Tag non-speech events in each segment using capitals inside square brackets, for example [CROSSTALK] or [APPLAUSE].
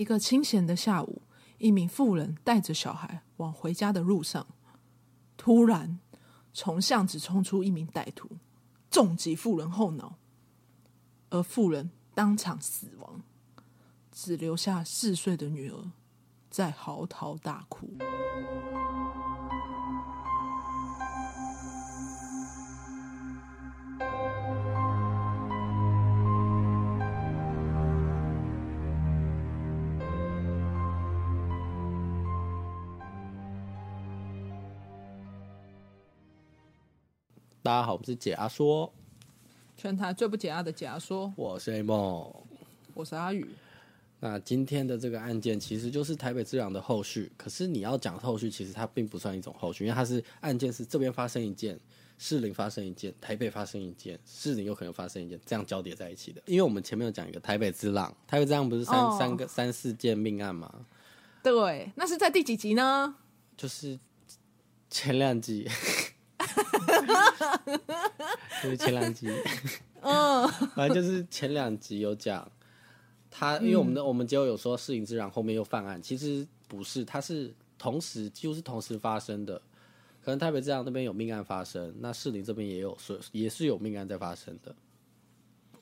一个清闲的下午，一名妇人带着小孩往回家的路上，突然从巷子冲出一名歹徒，重击妇人后脑，而妇人当场死亡，只留下四岁的女儿在嚎啕大哭。大家好，我们是解压说，全台最不解压的解压说。我是 A 梦，我是阿宇。那今天的这个案件其实就是台北之狼的后续，可是你要讲后续，其实它并不算一种后续，因为它是案件是这边发生一件，士林发生一件，台北发生一件，士林有可能发生一件，这样交叠在一起的。因为我们前面有讲一个台北之狼，台北之狼不是三、哦、三个三四件命案吗？对，那是在第几集呢？就是前两集。[LAUGHS] 就是前两集，[LAUGHS] 嗯，[LAUGHS] 反正就是前两集有讲他，因为我们的、嗯、我们结果有说士林之然后面又犯案，其实不是，他是同时几乎是同时发生的，可能台北之狼那边有命案发生，那士林这边也有是也是有命案在发生的。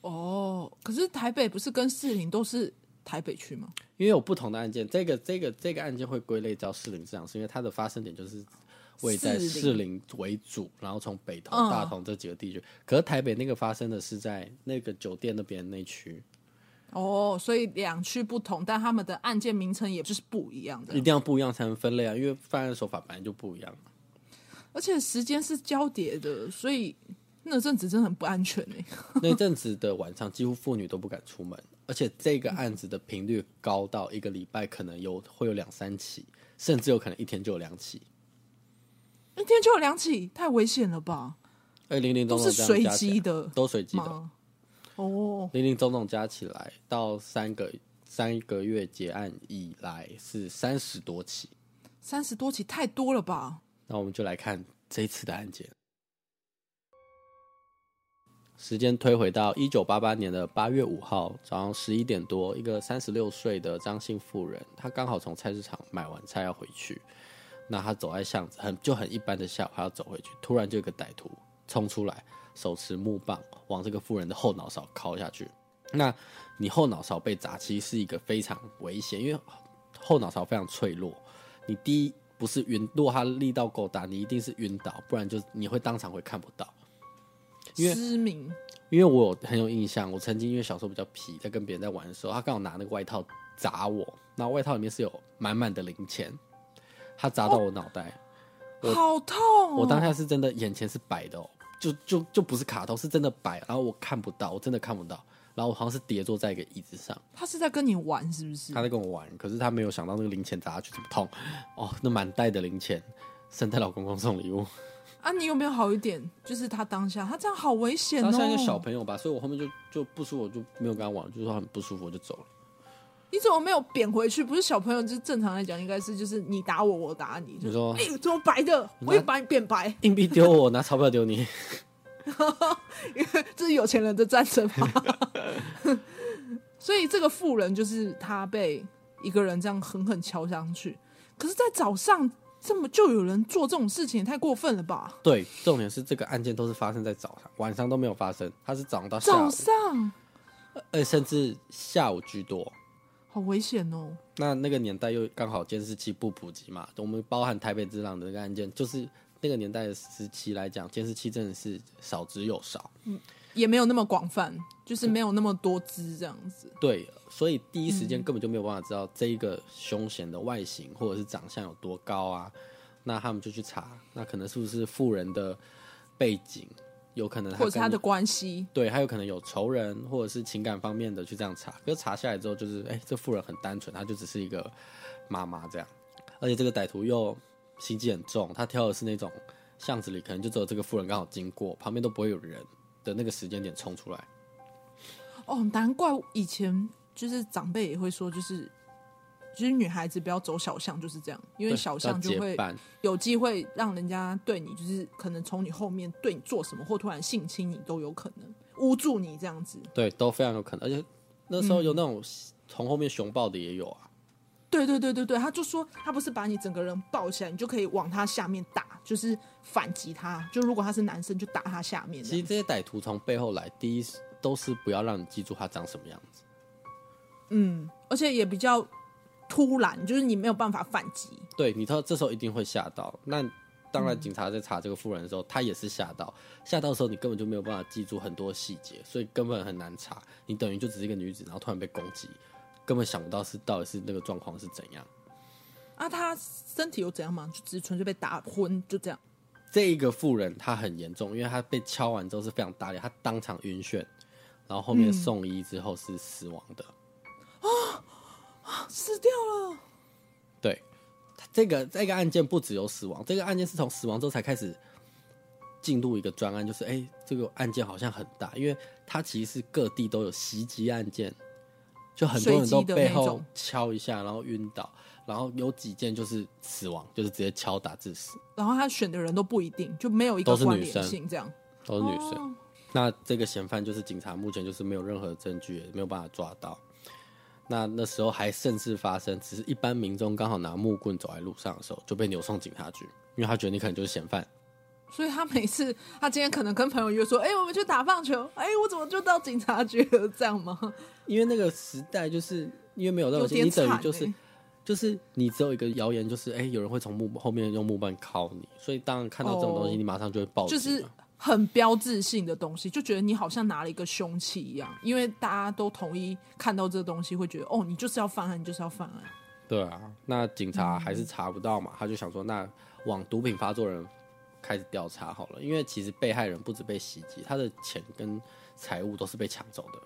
哦，可是台北不是跟士林都是台北区吗？因为有不同的案件，这个这个这个案件会归类叫士林之狼，是因为它的发生点就是。会在士林为主，然后从北投、大同这几个地区。嗯、可是台北那个发生的是在那个酒店那边那区。哦，所以两区不同，但他们的案件名称也就是不一样的。一定要不一样才能分类啊，因为犯案手法本来就不一样。而且时间是交叠的，所以那阵子真的很不安全呢。[LAUGHS] 那阵子的晚上，几乎妇女都不敢出门，而且这个案子的频率高到一个礼拜可能有会有两三起，甚至有可能一天就有两起。一天就有两起，太危险了吧？哎，零零总总都是随机的，都随机的。哦，零零总总加起来到三个三个月结案以来是三十多起，三十多起太多了吧？那我们就来看这一次的案件。时间推回到一九八八年的八月五号早上十一点多，一个三十六岁的张姓妇人，她刚好从菜市场买完菜要回去。那他走在巷子，很就很一般的下午，他要走回去，突然就有个歹徒冲出来，手持木棒往这个妇人的后脑勺敲下去。那你后脑勺被砸，其实是一个非常危险，因为后脑勺非常脆弱。你第一不是晕，如果他力道够大，你一定是晕倒，不然就你会当场会看不到。因为失明。因为我有很有印象，我曾经因为小时候比较皮，在跟别人在玩的时候，他刚好拿那个外套砸我，那外套里面是有满满的零钱。他砸到我脑袋，哦，好痛哦！我当下是真的眼前是白的哦，就就就不是卡通，是真的白，然后我看不到，我真的看不到，然后我好像是跌坐在一个椅子上。他是在跟你玩是不是？他在跟我玩，可是他没有想到那个零钱砸下去这么痛哦，那满袋的零钱，圣诞老公公送礼物啊！你有没有好一点？就是他当下，他这样好危险哦。他像一个小朋友吧，所以我后面就就不舒服，我就没有跟他玩，就说很不舒服，我就走了。你怎么没有扁回去？不是小朋友，就是正常来讲，应该是就是你打我，我打你。你说，哎、欸，怎么白的？我也把你变白。硬币丢我，拿钞票丢你。因 [LAUGHS] 为这是有钱人的战争嘛。[LAUGHS] 所以这个富人就是他被一个人这样狠狠敲上去。可是，在早上这么就有人做这种事情，也太过分了吧？对，重点是这个案件都是发生在早上，晚上都没有发生。他是早上到下午，早上，呃，甚至下午居多。好危险哦！那那个年代又刚好监视器不普及嘛，我们包含台北之狼的那个案件，就是那个年代的时期来讲，监视器真的是少之又少，嗯，也没有那么广泛，就是没有那么多只这样子。对，所以第一时间根本就没有办法知道这一个凶嫌的外形或者是长相有多高啊，那他们就去查，那可能是不是富人的背景？有可能，或者是他的关系，对，还有可能有仇人，或者是情感方面的去这样查。可是查下来之后，就是哎、欸，这妇人很单纯，她就只是一个妈妈这样。而且这个歹徒又心机很重，他挑的是那种巷子里可能就只有这个妇人刚好经过，旁边都不会有人的那个时间点冲出来。哦，难怪以前就是长辈也会说，就是。其实女孩子不要走小巷，就是这样，因为小巷就会有机会让人家对你，就是可能从你后面对你做什么，或突然性侵你都有可能，捂住你这样子。对，都非常有可能。而且那时候有那种从后面熊抱的也有啊。对对对对对，他就说他不是把你整个人抱起来，你就可以往他下面打，就是反击他。就如果他是男生，就打他下面。其实这些歹徒从背后来，第一都是不要让你记住他长什么样子。嗯，而且也比较突然，就是你没有办法反击。对，你说这时候一定会吓到。那当然，警察在查这个妇人的时候，嗯、他也是吓到。吓到的时候，你根本就没有办法记住很多细节，所以根本很难查。你等于就只是一个女子，然后突然被攻击。根本想不到是到底是那个状况是怎样啊？他身体有怎样吗？就只是纯粹被打昏，就这样。这一个妇人她很严重，因为她被敲完之后是非常大力，她当场晕眩，然后后面送医之后是死亡的。啊！死掉了。对，这个这个案件不只有死亡，这个案件是从死亡之后才开始进入一个专案，就是哎、欸，这个案件好像很大，因为它其实是各地都有袭击案件。就很多人都背后敲一下，然后晕倒，然后有几件就是死亡，就是直接敲打致死。然后他选的人都不一定，就没有一个关联性，这样都是女生。哦、那这个嫌犯就是警察目前就是没有任何证据，也没有办法抓到。那那时候还甚至发生，只是一般民众刚好拿木棍走在路上的时候，就被扭送警察局，因为他觉得你可能就是嫌犯。所以他每次，他今天可能跟朋友约说：“哎、欸，我们去打棒球。”哎，我怎么就到警察局了？这样吗？因为那个时代，就是因为没有那种，你等于就是，就是你只有一个谣言，就是哎、欸，有人会从木后面用木棒敲你。所以当看到这种东西，你马上就会报警。就是很标志性的东西，就觉得你好像拿了一个凶器一样。因为大家都统一看到这个东西，会觉得哦，你就是要犯案，你就是要犯案。对啊，那警察还是查不到嘛？嗯、他就想说，那往毒品发作人。开始调查好了，因为其实被害人不止被袭击，他的钱跟财物都是被抢走的。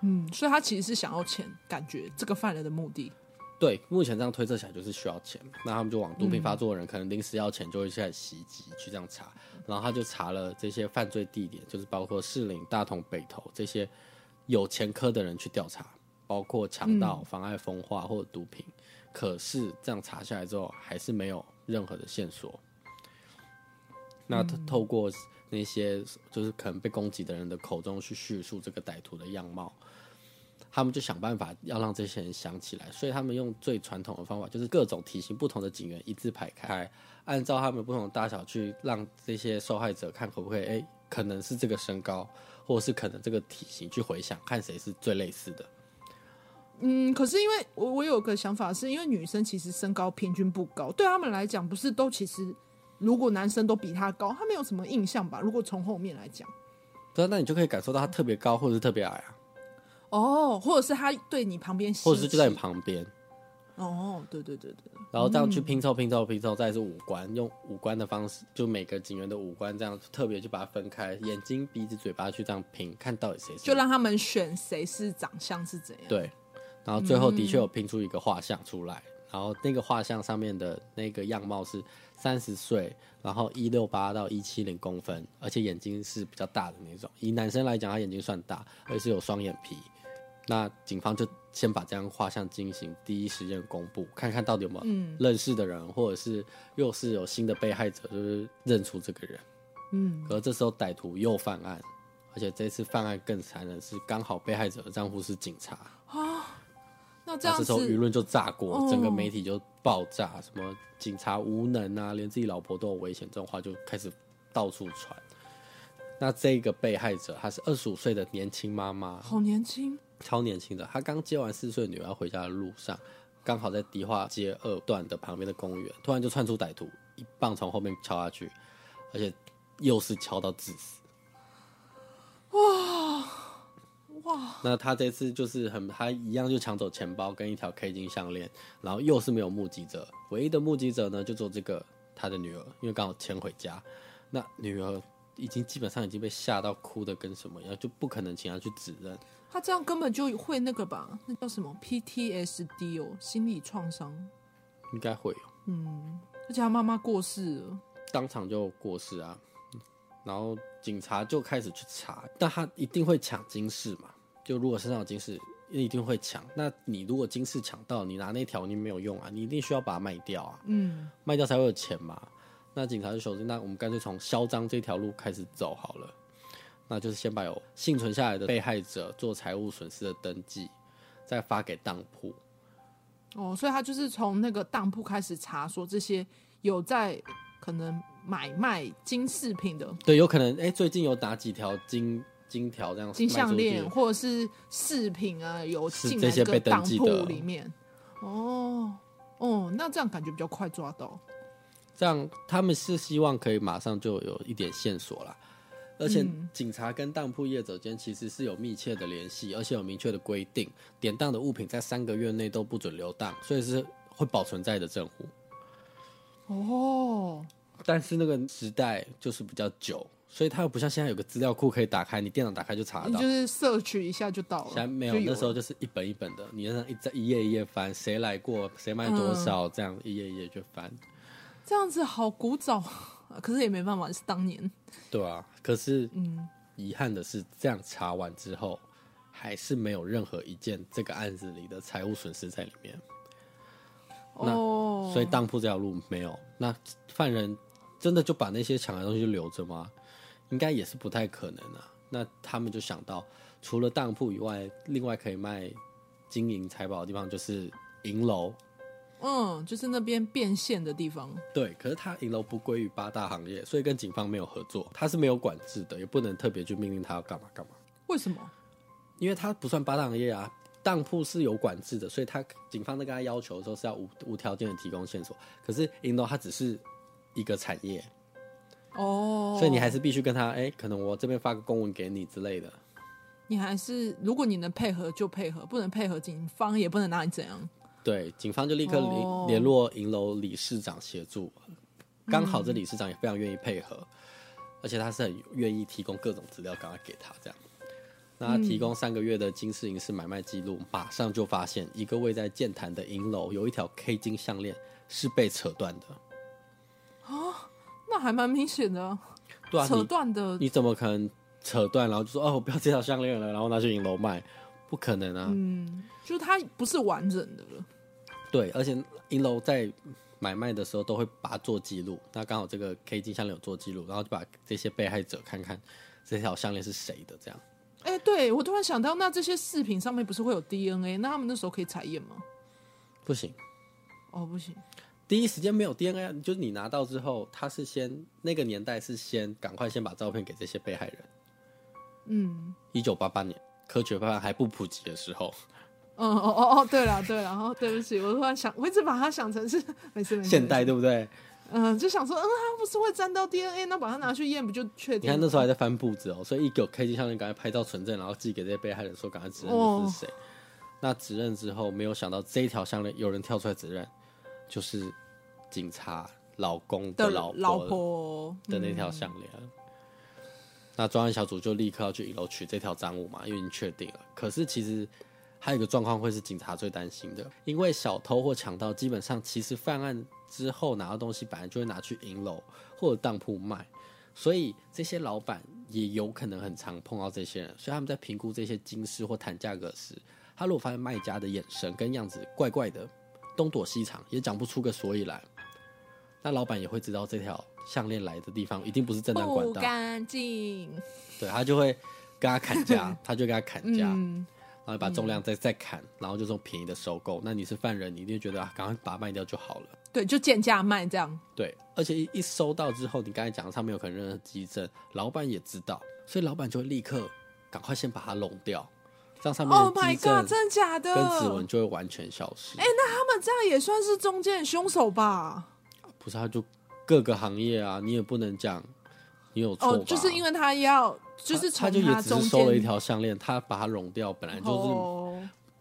嗯，所以他其实是想要钱，感觉这个犯人的目的。对，目前这样推测起来就是需要钱，那他们就往毒品发作的人可能临时要钱，就会开始袭击，去这样查。然后他就查了这些犯罪地点，就是包括士林、大同、北投这些有前科的人去调查，包括强盗、妨碍风化或者毒品。可是这样查下来之后，还是没有任何的线索。那透过那些就是可能被攻击的人的口中去叙述这个歹徒的样貌，他们就想办法要让这些人想起来，所以他们用最传统的方法，就是各种体型不同的警员一字排开，按照他们不同的大小去让这些受害者看可不可以，哎、欸，可能是这个身高，或者是可能这个体型去回想，看谁是最类似的。嗯，可是因为我我有个想法，是因为女生其实身高平均不高，对他们来讲，不是都其实。如果男生都比她高，他没有什么印象吧？如果从后面来讲，对，那你就可以感受到她特别高，或者是特别矮啊。哦，或者是他对你旁边，或者是就在你旁边。哦，对对对对。然后这样去拼凑拼凑拼凑，再是五官，用五官的方式，就每个警员的五官这样特别去把它分开，眼睛、鼻子、嘴巴去这样拼，看到底谁是。就让他们选谁是长相是怎样。对，然后最后的确有拼出一个画像出来，嗯、然后那个画像上面的那个样貌是。三十岁，然后一六八到一七零公分，而且眼睛是比较大的那种。以男生来讲，他眼睛算大，而且是有双眼皮。那警方就先把这张画像进行第一时间公布，看看到底有没有认识的人，嗯、或者是又是有新的被害者，就是认出这个人。嗯，可是这时候歹徒又犯案，而且这次犯案更残忍，是刚好被害者的丈夫是警察啊。那这样子，这时候舆论就炸锅，哦、整个媒体就爆炸，什么警察无能啊，连自己老婆都有危险，这种话就开始到处传。那这个被害者，她是二十五岁的年轻妈妈，好年轻，超年轻的。他刚接完四岁女儿要回家的路上，刚好在迪化街二段的旁边的公园，突然就窜出歹徒，一棒从后面敲下去，而且又是敲到致死。哇！哇！那他这次就是很，他一样就抢走钱包跟一条 K 金项链，然后又是没有目击者，唯一的目击者呢就做这个他的女儿，因为刚好牵回家，那女儿已经基本上已经被吓到哭的跟什么一样，就不可能请他去指认。他这样根本就会那个吧？那叫什么 PTSD 哦，心理创伤，应该会有。嗯，而且他妈妈过世了，当场就过世啊。然后警察就开始去查，但他一定会抢金饰嘛？就如果身上有金饰，一定会抢。那你如果金饰抢到，你拿那条你没有用啊，你一定需要把它卖掉啊。嗯，卖掉才会有钱嘛。那警察就说：“那我们干脆从嚣张这条路开始走好了。那就是先把有幸存下来的被害者做财务损失的登记，再发给当铺。哦，所以他就是从那个当铺开始查，说这些有在可能买卖金饰品的，对，有可能哎，最近有哪几条金金条这样金项链或者是饰品啊，有进来这个当铺里面。哦哦，那这样感觉比较快抓到。这样他们是希望可以马上就有一点线索啦。而且警察跟当铺业者间其实是有密切的联系，而且有明确的规定，典当的物品在三个月内都不准留当，所以是会保存在的证物。哦，但是那个时代就是比较久，所以它又不像现在有个资料库可以打开，你电脑打开就查得到，就是摄取一下就到了。现在没有，有那时候就是一本一本的，你让一在一页一页翻，谁来过，谁卖多少，嗯、这样一页一页就翻。这样子好古早，[LAUGHS] 可是也没办法，是当年。对啊，可是，嗯，遗憾的是，这样查完之后，还是没有任何一件这个案子里的财务损失在里面。哦，所以当铺这条路没有。那犯人真的就把那些抢来的东西就留着吗？应该也是不太可能啊。那他们就想到，除了当铺以外，另外可以卖金银财宝的地方就是银楼。嗯，就是那边变现的地方。对，可是他银楼不归于八大行业，所以跟警方没有合作，他是没有管制的，也不能特别去命令他要干嘛干嘛。为什么？因为他不算八大行业啊，当铺是有管制的，所以他警方在跟他要求的时候是要无无条件的提供线索。可是银楼它只是一个产业哦，所以你还是必须跟他，哎、欸，可能我这边发个公文给你之类的。你还是如果你能配合就配合，不能配合警方也不能拿你怎样。对，警方就立刻联联络银楼理事长协助，刚、oh. 好这理事长也非常愿意配合，嗯、而且他是很愿意提供各种资料，赶快给他这样。那他提供三个月的金饰银饰买卖记录，马上就发现一个位在剑潭的银楼有一条 K 金项链是被扯断的。啊，那还蛮明显的。对啊，扯断的你，你怎么可能扯断，然后就说哦，我不要这条项链了，然后拿去银楼卖？不可能啊。嗯，就是它不是完整的了。对，而且银楼在买卖的时候都会把它做记录，那刚好这个 K 金项链有做记录，然后就把这些被害者看看这条项链是谁的，这样。哎、欸，对，我突然想到，那这些饰品上面不是会有 DNA？那他们那时候可以采验吗？不行。哦，不行。第一时间没有 DNA，就是你拿到之后，他是先那个年代是先赶快先把照片给这些被害人。嗯。一九八八年，科学方案还不普及的时候。嗯哦哦哦，对了对了，然后对不起，我突然想，我一直把它想成是 [LAUGHS] 没事没事。现代对不对？嗯，就想说，嗯，它不是会沾到 DNA，那把它拿去验不就确定？你看那时候还在翻簿子哦，所以一有 K 金项链，赶快拍照存证，然后寄给这些被害人说，赶快指认这是谁。哦、那指认之后，没有想到这一条项链有人跳出来指认，就是警察老公的老婆的，老婆的那条项链。嗯、那专案小组就立刻要去一楼取这条赃物嘛，因为已经确定了。可是其实。还有一个状况会是警察最担心的，因为小偷或强盗基本上其实犯案之后拿到东西，本来就会拿去银楼或者当铺卖，所以这些老板也有可能很常碰到这些人，所以他们在评估这些金饰或谈价格时，他如果发现卖家的眼神跟样子怪怪的，东躲西藏，也讲不出个所以来，那老板也会知道这条项链来的地方一定不是正当管道，不干净，对，他就会跟他砍价，[LAUGHS] 他就跟他砍价。嗯然后把重量再再砍，嗯、然后就这种便宜的收购。那你是犯人，你一定觉得啊，赶快把它卖掉就好了。对，就贱价卖这样。对，而且一一收到之后，你刚才讲的上面有可能任何迹证，老板也知道，所以老板就会立刻赶快先把它弄掉，这样上面的 Oh my God，真假的？跟指纹就会完全消失。哎，那他们这样也算是中间凶手吧？不是，他就各个行业啊，你也不能讲你有错。哦，就是因为他要。就是他，他就也只是收了一条项链，他把它融掉，本来就是，oh.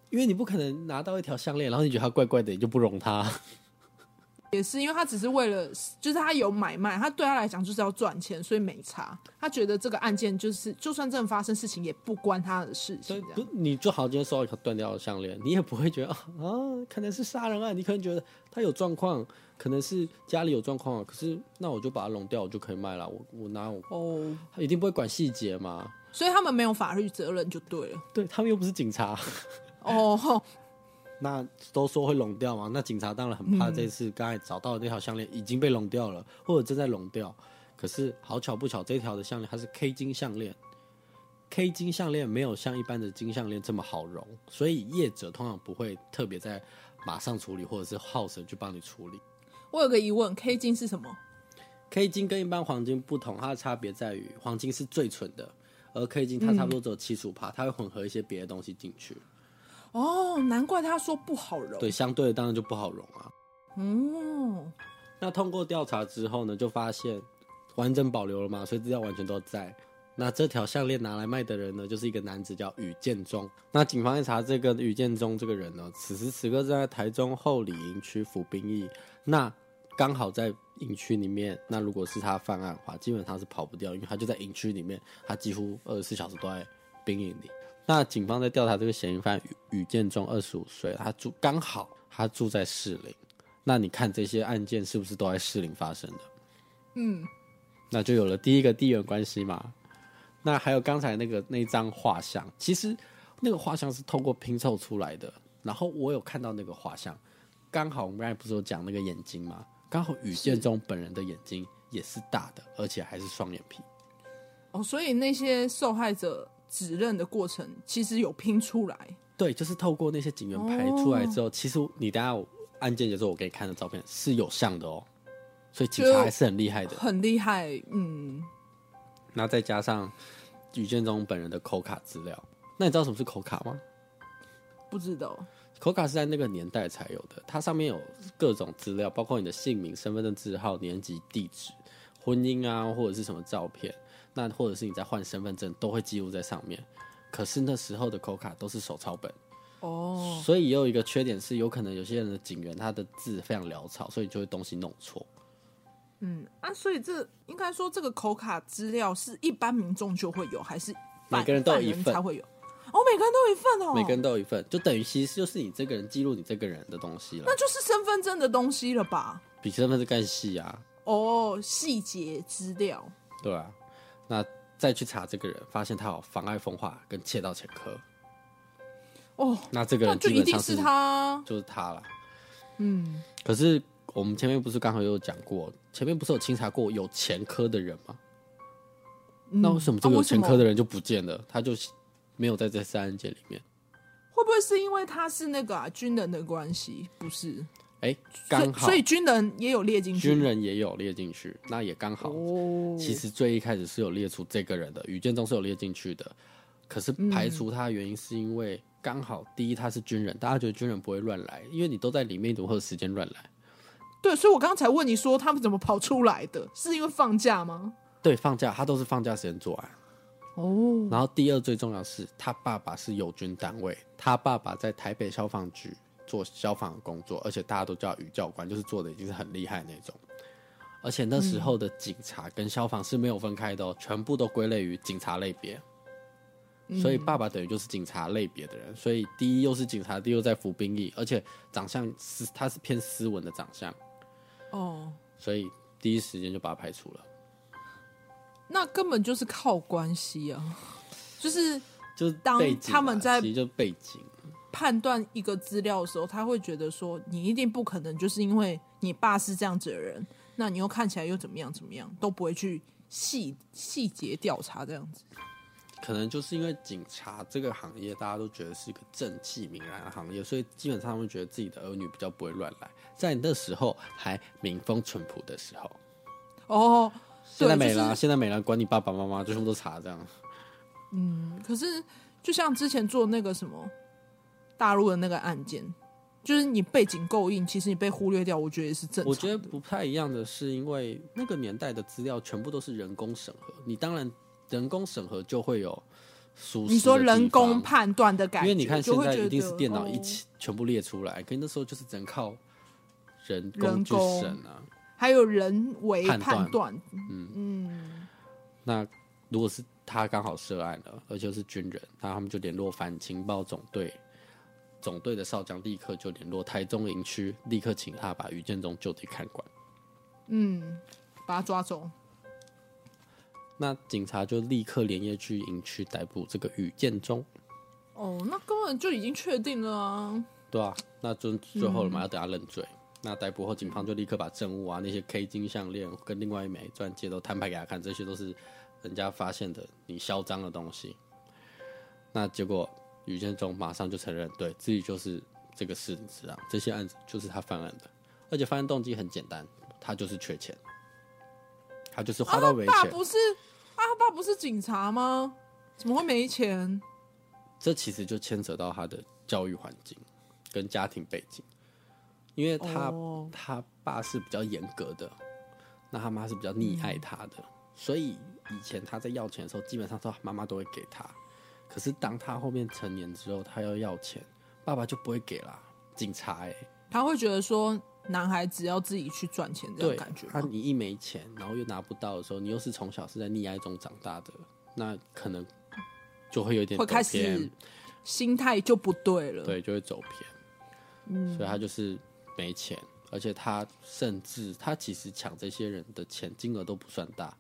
因为你不可能拿到一条项链，然后你觉得它怪怪的，你就不融它。也是因为他只是为了，就是他有买卖，他对他来讲就是要赚钱，所以没差。他觉得这个案件就是，就算真的发生事情，也不关他的事情。不，你就好，今天收到一条断掉的项链，你也不会觉得啊，可能是杀人案，你可能觉得他有状况，可能是家里有状况，可是那我就把它融掉，我就可以卖了。我我拿我哦，他一定不会管细节嘛。所以他们没有法律责任就对了。对，他们又不是警察。哦。那都说会融掉嘛？那警察当然很怕这次刚才找到的那条项链已经被融掉了，或者正在融掉。可是好巧不巧，这条的项链它是 K 金项链，K 金项链没有像一般的金项链这么好熔，所以业者通常不会特别在马上处理，或者是耗神去帮你处理。我有个疑问，K 金是什么？K 金跟一般黄金不同，它的差别在于黄金是最纯的，而 K 金它差不多只有七十五帕，它会混合一些别的东西进去。哦，难怪他说不好融。对，相对的当然就不好融啊。哦，那通过调查之后呢，就发现完整保留了嘛，所以资料完全都在。那这条项链拿来卖的人呢，就是一个男子叫宇建中。那警方一查，这个宇建中这个人呢，此时此刻正在台中后里营区服兵役。那刚好在营区里面，那如果是他犯案的话，基本上是跑不掉，因为他就在营区里面，他几乎二十四小时都在兵营里。那警方在调查这个嫌疑犯宇宇建中，二十五岁，他住刚好他住在士林。那你看这些案件是不是都在士林发生的？嗯，那就有了第一个地缘关系嘛。那还有刚才那个那张画像，其实那个画像是透过拼凑出来的。然后我有看到那个画像，刚好我们刚才不是有讲那个眼睛吗？刚好宇建中本人的眼睛也是大的，而且还是双眼皮。哦，所以那些受害者指认的过程其实有拼出来。对，就是透过那些警员拍出来之后，哦、其实你等下案件结束我给你看的照片是有像的哦。所以警察还是很厉害的，很厉害，嗯。那再加上宇建中本人的口卡资料，那你知道什么是口卡吗？不知道。口卡是在那个年代才有的，它上面有各种资料，包括你的姓名、身份证字号、年级、地址、婚姻啊，或者是什么照片，那或者是你在换身份证，都会记录在上面。可是那时候的口卡都是手抄本哦，所以也有一个缺点是，有可能有些人的警员他的字非常潦草，所以就会东西弄错。嗯啊，所以这应该说这个口卡资料是一般民众就会有，还是每个人都有一份才会有？哦，每个人都有一份哦，每个人都有一份，就等于其实就是你这个人记录你这个人的东西了。那就是身份证的东西了吧？比身份证更细啊！哦，细节资料。对啊，那再去查这个人，发现他有妨碍风化跟窃盗前科。哦，那这个人基本上是他，就是他了。嗯，可是。我们前面不是刚好有讲过，前面不是有清查过有前科的人吗？嗯、那为什么这个有前科的人就不见了？啊、他就没有在这三案件里面？会不会是因为他是那个、啊、军人的关系？不是？哎、欸，刚好所，所以军人也有列进去，军人也有列进去，那也刚好。哦、其实最一开始是有列出这个人的，宇建中是有列进去的，可是排除他的原因是因为刚好第一他是军人，大家觉得军人不会乱来，因为你都在里面，怎么会有时间乱来？对，所以我刚才问你说他们怎么跑出来的，是因为放假吗？对，放假，他都是放假时间作案。哦。然后第二最重要是他爸爸是友军单位，他爸爸在台北消防局做消防工作，而且大家都叫于教官，就是做的已经是很厉害那种。而且那时候的警察跟消防是没有分开的哦，全部都归类于警察类别。所以爸爸等于就是警察类别的人，所以第一又是警察，第二又在服兵役，而且长相是他是偏斯文的长相。哦，oh. 所以第一时间就把他排除了。那根本就是靠关系啊，就是就是当他们在就背景判断一个资料的时候，他会觉得说，你一定不可能就是因为你爸是这样子的人，那你又看起来又怎么样怎么样，都不会去细细节调查这样子。可能就是因为警察这个行业，大家都觉得是一个正气凛然的行业，所以基本上他们觉得自己的儿女比较不会乱来。在那时候还民风淳朴的时候，哦，现在没了，就是、现在没了，管你爸爸妈妈，就全部都查这样。嗯，可是就像之前做那个什么大陆的那个案件，就是你背景够硬，其实你被忽略掉，我觉得也是正常。我觉得不太一样的是，因为那个年代的资料全部都是人工审核，你当然。人工审核就会有你说人工判断的感觉，因为你看现在一定是电脑一起全部列出来，哦、可是那时候就是只能靠人工去审啊，还有人为判断。嗯。嗯，那如果是他刚好涉案了，而且是军人，那他们就联络反情报总队，总队的少将立刻就联络台中营区，立刻请他把宇建中就地看管，嗯，把他抓走。那警察就立刻连夜去营区逮捕这个宇建中。哦，那根本就已经确定了啊。对啊，那就最后了嘛，嗯、要等他认罪。那逮捕后，警方就立刻把证物啊，那些 K 金项链跟另外一枚钻戒都摊牌给他看，这些都是人家发现的你嚣张的东西，那结果于建中马上就承认，对自己就是这个事实啊，这些案子就是他犯案的，而且犯案动机很简单，他就是缺钱，他就是花到没钱。啊、他爸不是啊，他爸不是警察吗？怎么会没钱？这其实就牵扯到他的教育环境跟家庭背景，因为他、oh. 他爸是比较严格的，那他妈是比较溺爱他的，嗯、所以以前他在要钱的时候，基本上都妈妈都会给他。可是当他后面成年之后，他要要钱，爸爸就不会给啦。警察哎、欸，他会觉得说男孩子要自己去赚钱这种感觉。他你一没钱，然后又拿不到的时候，你又是从小是在溺爱中长大的，那可能。就会有点会开始心态就不对了，对，就会走偏。嗯，所以他就是没钱，而且他甚至他其实抢这些人的钱金额都不算大，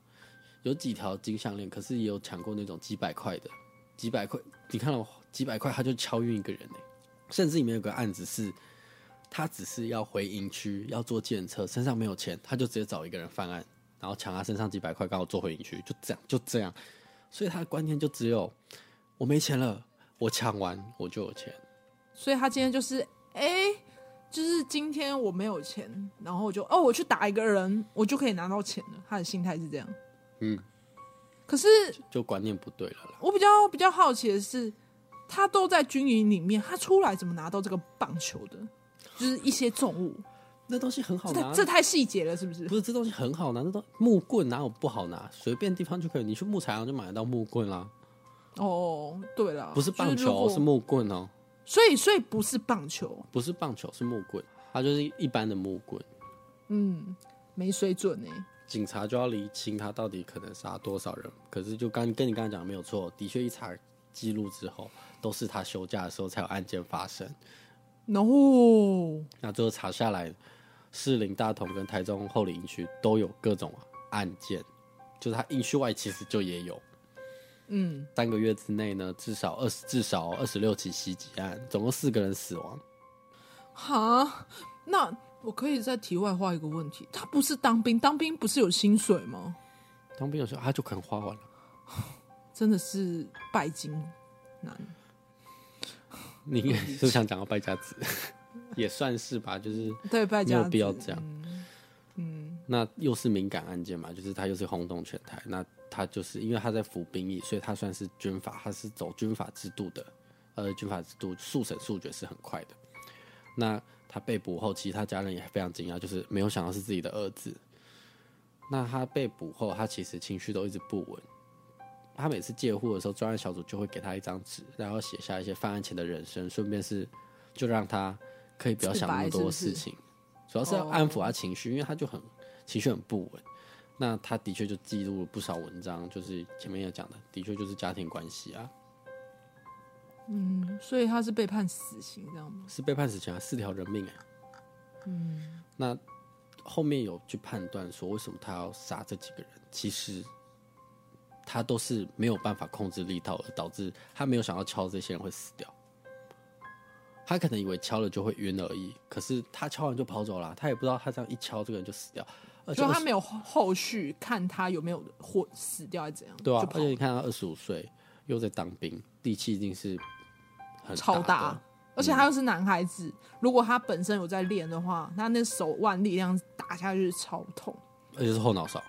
有几条金项链，可是也有抢过那种几百块的，几百块，你看到几百块他就敲晕一个人呢。甚至里面有个案子是，他只是要回营区要坐计程车，身上没有钱，他就直接找一个人犯案，然后抢他身上几百块，刚好做回营区，就这样，就这样。所以他的观念就只有我没钱了，我抢完我就有钱。所以他今天就是哎、欸，就是今天我没有钱，然后我就哦，我去打一个人，我就可以拿到钱了。他的心态是这样。嗯。可是就观念不对了啦。我比较比较好奇的是，他都在军营里面，他出来怎么拿到这个棒球的？就是一些重物。那东西很好拿，这太细节了，是不是？不是，这东西很好拿，那东木棍哪有不好拿？随便地方就可以，你去木材行就买得到木棍啦。哦，对了，不是棒球，是木棍哦。所以，所以不是棒球，不是棒球，是木棍，它就是一般的木棍。嗯，没水准呢。警察就要厘清他到底可能杀多少人。可是，就刚跟你刚才讲的没有错，的确一查记录之后，都是他休假的时候才有案件发生。No，那最后查下来。士林大同跟台中后里营区都有各种案件，就是他营区外其实就也有，嗯，三个月之内呢，至少二十至少二十六起袭击案，总共四个人死亡。哈，那我可以在题外话一个问题，他不是当兵，当兵不是有薪水吗？当兵有时候他就可能花完了，[LAUGHS] 真的是拜金男。你应该是想讲到败家子。[LAUGHS] 也算是吧，就是 [LAUGHS] 对败家，没有必要这样。嗯，那又是敏感案件嘛，就是他又是轰动全台。那他就是因为他在服兵役，所以他算是军法，他是走军法制度的。呃，军法制度速审速决是很快的。那他被捕后，其实他家人也非常惊讶，就是没有想到是自己的儿子。那他被捕后，他其实情绪都一直不稳。他每次借户的时候，专案小组就会给他一张纸，然后写下一些犯案前的人生，顺便是就让他。可以不要想那么多事情，主要是要安抚他情绪，因为他就很情绪很不稳。那他的确就记录了不少文章，就是前面也讲的，的确就是家庭关系啊。嗯，所以他是被判死刑，这样吗？是被判死刑啊，四条人命哎。嗯，那后面有去判断说，为什么他要杀这几个人？其实他都是没有办法控制力道，而导致他没有想到敲这些人会死掉。他可能以为敲了就会晕而已，可是他敲完就跑走了，他也不知道他这样一敲这个人就死掉，而且他没有后续看他有没有或死掉还是怎样。对啊，而且你看他二十五岁又在当兵，力气一定是超大，而且他又是男孩子，嗯，如果他本身有在练的话，他那手腕力量打下去是超痛，而且是后脑勺，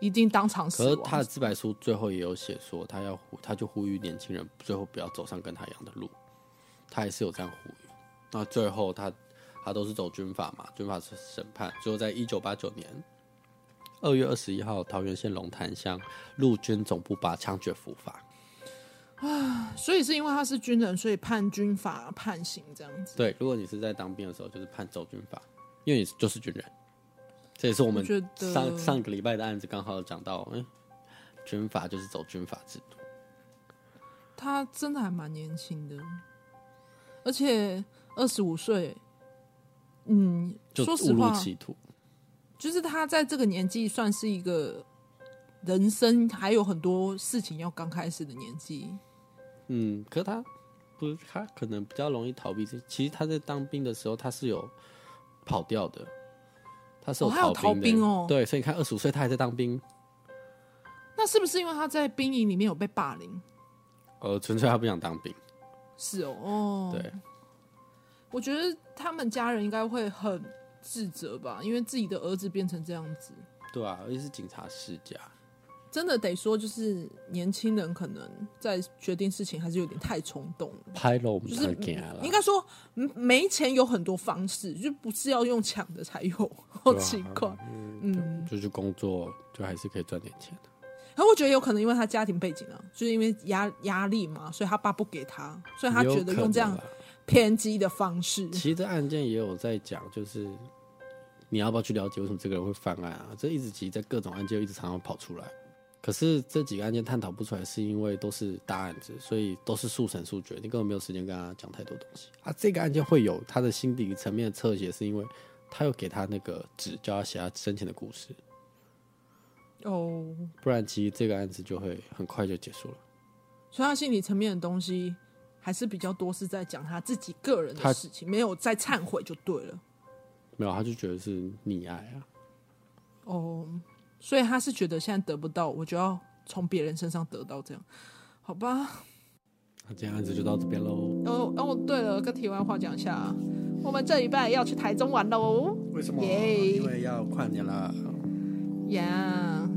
一定当场死亡。可是他的自白书最后也有写说，他要他就呼吁年轻人最后不要走上跟他一样的路。他也是有这样呼吁，那最后他他都是走军法嘛，军法是审判，最后在一九八九年二月二十一号，桃园县龙潭乡陆军总部把枪决伏法。啊，[SIGHS] 所以是因为他是军人，所以判军法判刑这样子。对，如果你是在当兵的时候，就是判走军法，因为你就是军人。这也是我们上上个礼拜的案子刚好有讲到，嗯，军法就是走军法制度。他真的还蛮年轻的。而且二十五岁，嗯，说实话，就是他在这个年纪算是一个人生还有很多事情要刚开始的年纪。嗯，可是他不是他可能比较容易逃避。其实他在当兵的时候，他是有跑掉的，他是有逃兵的，哦，他有逃兵哦。对，所以你看二十五岁他还在当兵，那是不是因为他在兵营里面有被霸凌？呃，纯粹他不想当兵。是哦，哦，对，我觉得他们家人应该会很自责吧，因为自己的儿子变成这样子。对啊，而且是警察世家。真的得说，就是年轻人可能在决定事情还是有点太冲动了。拍了我们就是应该说，没钱有很多方式，就不是要用抢的才有。好奇怪，啊、嗯，就去工作，就还是可以赚点钱的。然后我觉得有可能因为他家庭背景啊，就是因为压压力嘛，所以他爸不给他，所以他觉得用这样偏激的方式。其实这案件也有在讲，就是你要不要去了解为什么这个人会犯案啊？这一直其实在各种案件一直常常跑出来。可是这几个案件探讨不出来，是因为都是大案子，所以都是速审速决，你根本没有时间跟他讲太多东西啊。这个案件会有他的心理层面的侧写，是因为他有给他那个纸，叫他写他生前的故事。哦，不然其实这个案子就会很快就结束了。所以他心理层面的东西还是比较多，是在讲他自己个人的事情，没有在忏悔就对了。没有，他就觉得是溺爱啊。哦。所以他是觉得现在得不到，我就要从别人身上得到，这样，好吧？那今天案子就到这边喽。哦哦，对了，跟题外话讲一下，我们这礼拜要去台中玩喽。为什么？Yeah. 因为要跨年了。呀。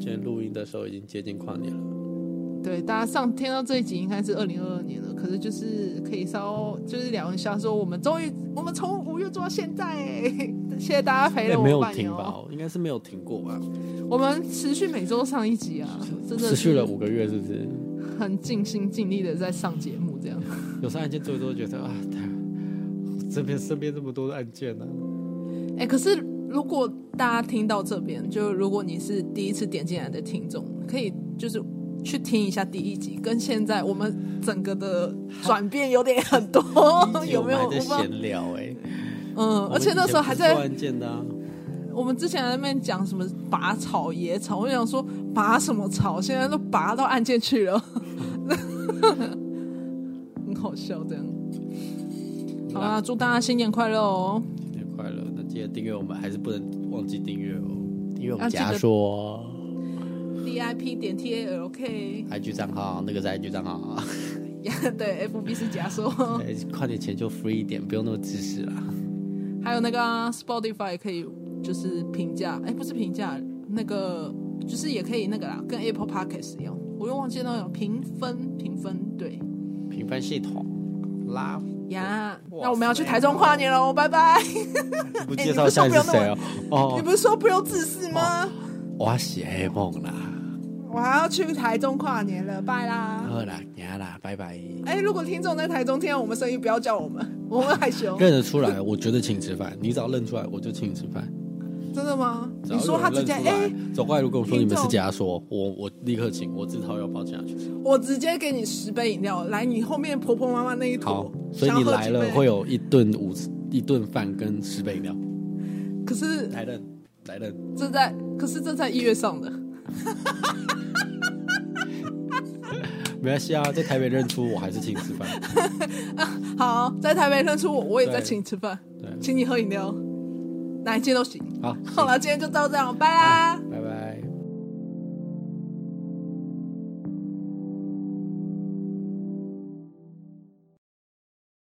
今天录音的时候已经接近跨年了。对，大家上听到这一集应该是二零二二年了，可是就是可以稍就是聊一下，说我们终于我们从五月做到现在，谢谢大家陪了我们半年哦、喔。没有停吧？应该是没有停过吧？我们持续每周上一集啊，真的持续了五个月，是不是？很尽心尽力的在上节目，这样。有时候案件做一做，觉得啊，[LAUGHS] 这边身边这么多的案件呢、啊。哎、欸，可是如果大家听到这边，就如果你是第一次点进来的听众，可以就是。去听一下第一集，跟现在我们整个的转变有点很多，[LAUGHS] 有没有？闲聊哎、欸，嗯，而且那时候还在关键的、啊。我们之前在那边讲什么拔草野草，我想说拔什么草，现在都拔到案件去了，[LAUGHS] 很好笑这样。好啦，祝大家新年快乐哦！新年快乐！那记得订阅我们，还是不能忘记订阅哦。订阅我们假说。D I P 点 T A L K，I G 账号那个是 I G 账号，[LAUGHS] 对，F B 是假说，[LAUGHS] 快点钱就 free 一点，不用那么自私啦。还有那个 Spotify 也可以，就是评价，哎，不是评价，那个就是也可以那个啦，跟 Apple Podcast 一样，我又忘记那种评分，评分对，评分系统啦呀。那我们要去台中跨年喽，拜拜。不 [LAUGHS] 介绍一下是谁哦？你不是说不用自私吗？我是黑梦啦。我还要去台中跨年了，拜啦！好啦，行啦，拜拜。哎、欸，如果听众在台中听到我们声音，不要叫我们，[LAUGHS] 我们害羞。认得出来，我觉得请吃饭。你只要认出来，我就请你吃饭。真的吗？你说他直接哎、欸，走过来，如果我说你们是假说，我我立刻请，我自掏腰包请下去。我直接给你十杯饮料，来你后面婆婆妈妈那一坨。所以你来了会有一顿午一顿饭跟十杯饮料。可是来了来了，这在可是这在一月上的。[LAUGHS] 没关系啊，在台北认出我还是请你吃饭。啊，[LAUGHS] 好，在台北认出我，我也在请你吃饭。对，请你喝饮料，哪一件都行。好，好了，今天就到这样，拜啦，拜拜。